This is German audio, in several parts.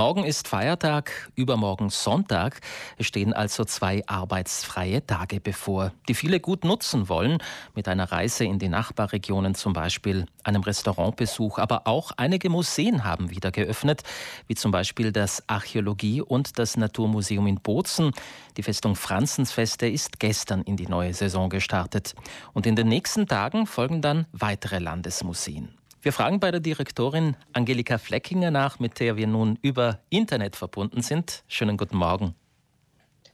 Morgen ist Feiertag, übermorgen Sonntag. Es stehen also zwei arbeitsfreie Tage bevor, die viele gut nutzen wollen, mit einer Reise in die Nachbarregionen zum Beispiel, einem Restaurantbesuch, aber auch einige Museen haben wieder geöffnet, wie zum Beispiel das Archäologie- und das Naturmuseum in Bozen. Die Festung Franzensfeste ist gestern in die neue Saison gestartet. Und in den nächsten Tagen folgen dann weitere Landesmuseen. Wir fragen bei der Direktorin Angelika Fleckinger nach, mit der wir nun über Internet verbunden sind. Schönen guten Morgen.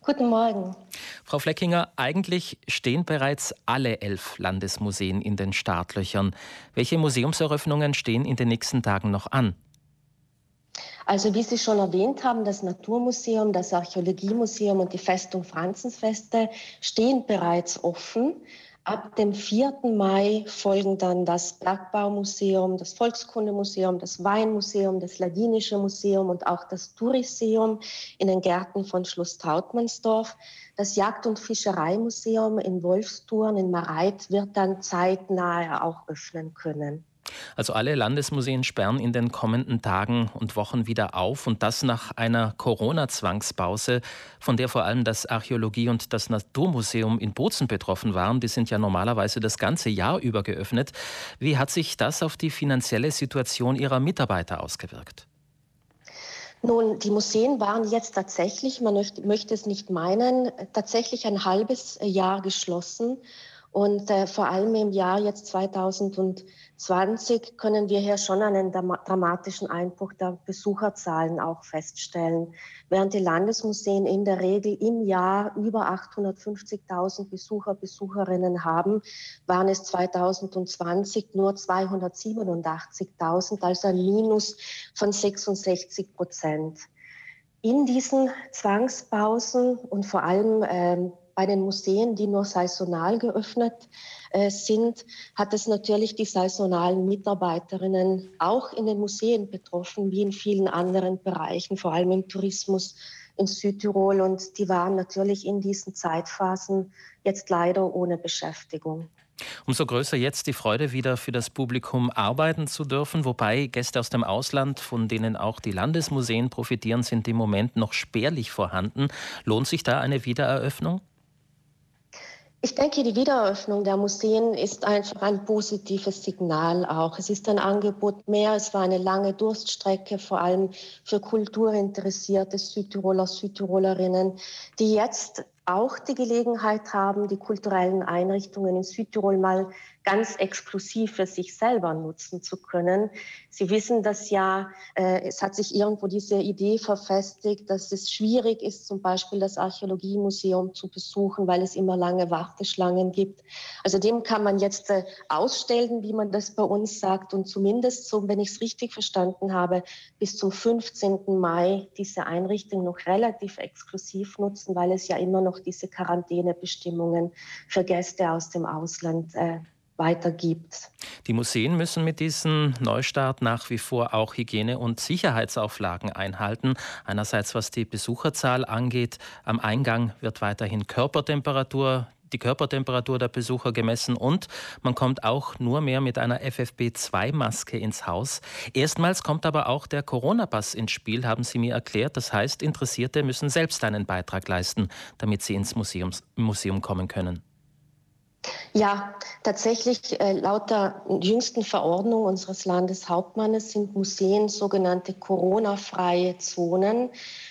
Guten Morgen. Frau Fleckinger, eigentlich stehen bereits alle elf Landesmuseen in den Startlöchern. Welche Museumseröffnungen stehen in den nächsten Tagen noch an? Also wie Sie schon erwähnt haben, das Naturmuseum, das Archäologiemuseum und die Festung Franzensfeste stehen bereits offen. Ab dem 4. Mai folgen dann das Bergbaumuseum, das Volkskundemuseum, das Weinmuseum, das Ladinische Museum und auch das Touriseum in den Gärten von Schloss Tautmannsdorf. Das Jagd- und Fischereimuseum in Wolfsturn in Mareit wird dann zeitnah auch öffnen können. Also alle Landesmuseen sperren in den kommenden Tagen und Wochen wieder auf und das nach einer Corona-Zwangspause, von der vor allem das Archäologie- und das Naturmuseum in Bozen betroffen waren. Die sind ja normalerweise das ganze Jahr über geöffnet. Wie hat sich das auf die finanzielle Situation Ihrer Mitarbeiter ausgewirkt? Nun, die Museen waren jetzt tatsächlich, man möchte es nicht meinen, tatsächlich ein halbes Jahr geschlossen. Und äh, vor allem im Jahr jetzt 2020 können wir hier schon einen dramatischen Einbruch der Besucherzahlen auch feststellen. Während die Landesmuseen in der Regel im Jahr über 850.000 Besucher, Besucherinnen haben, waren es 2020 nur 287.000, also ein Minus von 66 Prozent. In diesen Zwangspausen und vor allem ähm, bei den Museen, die nur saisonal geöffnet äh, sind, hat es natürlich die saisonalen Mitarbeiterinnen auch in den Museen betroffen, wie in vielen anderen Bereichen, vor allem im Tourismus in Südtirol. Und die waren natürlich in diesen Zeitphasen jetzt leider ohne Beschäftigung. Umso größer jetzt die Freude, wieder für das Publikum arbeiten zu dürfen, wobei Gäste aus dem Ausland, von denen auch die Landesmuseen profitieren, sind im Moment noch spärlich vorhanden. Lohnt sich da eine Wiedereröffnung? Ich denke, die Wiedereröffnung der Museen ist einfach ein positives Signal auch. Es ist ein Angebot mehr. Es war eine lange Durststrecke, vor allem für kulturinteressierte Südtiroler, Südtirolerinnen, die jetzt auch die Gelegenheit haben, die kulturellen Einrichtungen in Südtirol mal ganz exklusiv für sich selber nutzen zu können. Sie wissen das ja, äh, es hat sich irgendwo diese Idee verfestigt, dass es schwierig ist, zum Beispiel das Archäologiemuseum zu besuchen, weil es immer lange Warteschlangen gibt. Also dem kann man jetzt äh, ausstellen, wie man das bei uns sagt, und zumindest, so, wenn ich es richtig verstanden habe, bis zum 15. Mai diese Einrichtung noch relativ exklusiv nutzen, weil es ja immer noch diese Quarantänebestimmungen für Gäste aus dem Ausland äh, weitergibt. Die Museen müssen mit diesem Neustart nach wie vor auch Hygiene- und Sicherheitsauflagen einhalten. Einerseits was die Besucherzahl angeht. Am Eingang wird weiterhin Körpertemperatur die Körpertemperatur der Besucher gemessen und man kommt auch nur mehr mit einer FFP2-Maske ins Haus. Erstmals kommt aber auch der Corona-Pass ins Spiel, haben Sie mir erklärt. Das heißt, Interessierte müssen selbst einen Beitrag leisten, damit sie ins Museums Museum kommen können. Ja, tatsächlich äh, laut der jüngsten Verordnung unseres Landeshauptmannes sind Museen sogenannte Corona-freie Zonen.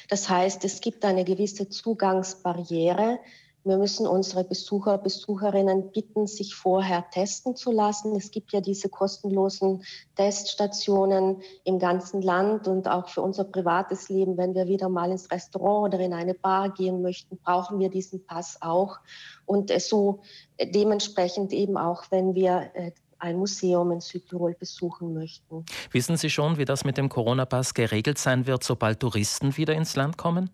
Das heißt, es gibt eine gewisse Zugangsbarriere wir müssen unsere Besucher, Besucherinnen bitten, sich vorher testen zu lassen. Es gibt ja diese kostenlosen Teststationen im ganzen Land und auch für unser privates Leben, wenn wir wieder mal ins Restaurant oder in eine Bar gehen möchten, brauchen wir diesen Pass auch. Und so dementsprechend eben auch, wenn wir äh, ein Museum in Südtirol besuchen möchten. Wissen Sie schon, wie das mit dem Corona-Pass geregelt sein wird, sobald Touristen wieder ins Land kommen?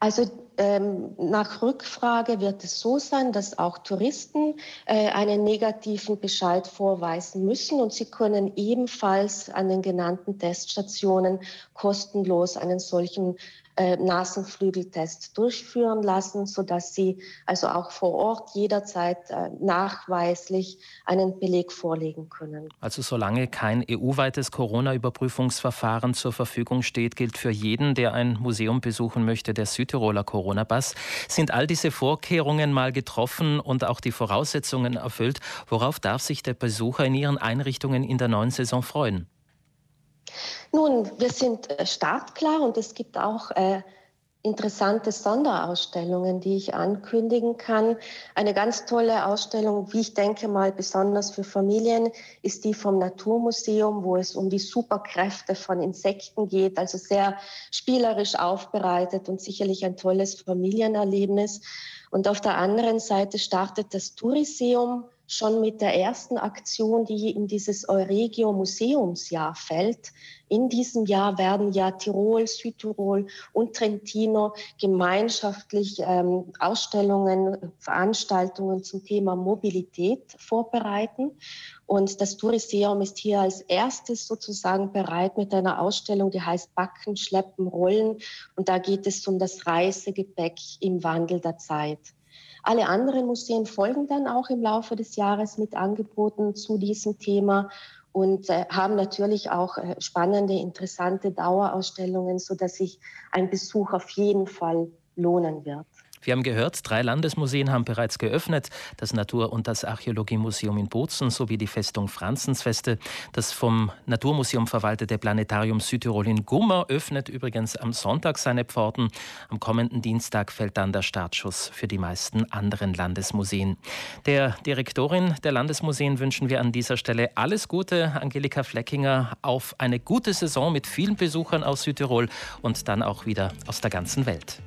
Also ähm, nach Rückfrage wird es so sein, dass auch Touristen äh, einen negativen Bescheid vorweisen müssen und sie können ebenfalls an den genannten Teststationen kostenlos einen solchen äh, Nasenflügeltest durchführen lassen, sodass sie also auch vor Ort jederzeit äh, nachweislich einen Beleg vorlegen können. Also solange kein EU-weites Corona-Überprüfungsverfahren zur Verfügung steht, gilt für jeden, der ein Museum besuchen möchte, der Südtiroler Corona-Pass. Sind all diese Vorkehrungen mal getroffen und auch die Voraussetzungen erfüllt? Worauf darf sich der Besucher in Ihren Einrichtungen in der neuen Saison freuen? Nun, wir sind äh, startklar und es gibt auch äh, interessante Sonderausstellungen, die ich ankündigen kann. Eine ganz tolle Ausstellung, wie ich denke mal besonders für Familien, ist die vom Naturmuseum, wo es um die Superkräfte von Insekten geht, also sehr spielerisch aufbereitet und sicherlich ein tolles Familienerlebnis. Und auf der anderen Seite startet das Touriseum schon mit der ersten Aktion, die in dieses Euregio Museumsjahr fällt. In diesem Jahr werden ja Tirol, Südtirol und Trentino gemeinschaftlich ähm, Ausstellungen, Veranstaltungen zum Thema Mobilität vorbereiten. Und das Touriseum ist hier als erstes sozusagen bereit mit einer Ausstellung, die heißt Backen, Schleppen, Rollen. Und da geht es um das Reisegepäck im Wandel der Zeit. Alle anderen Museen folgen dann auch im Laufe des Jahres mit Angeboten zu diesem Thema und äh, haben natürlich auch äh, spannende, interessante Dauerausstellungen, sodass sich ein Besuch auf jeden Fall lohnen wird. Wir haben gehört, drei Landesmuseen haben bereits geöffnet. Das Natur- und das Archäologiemuseum in Bozen sowie die Festung Franzensfeste. Das vom Naturmuseum verwaltete Planetarium Südtirol in Gummer öffnet übrigens am Sonntag seine Pforten. Am kommenden Dienstag fällt dann der Startschuss für die meisten anderen Landesmuseen. Der Direktorin der Landesmuseen wünschen wir an dieser Stelle alles Gute, Angelika Fleckinger, auf eine gute Saison mit vielen Besuchern aus Südtirol und dann auch wieder aus der ganzen Welt.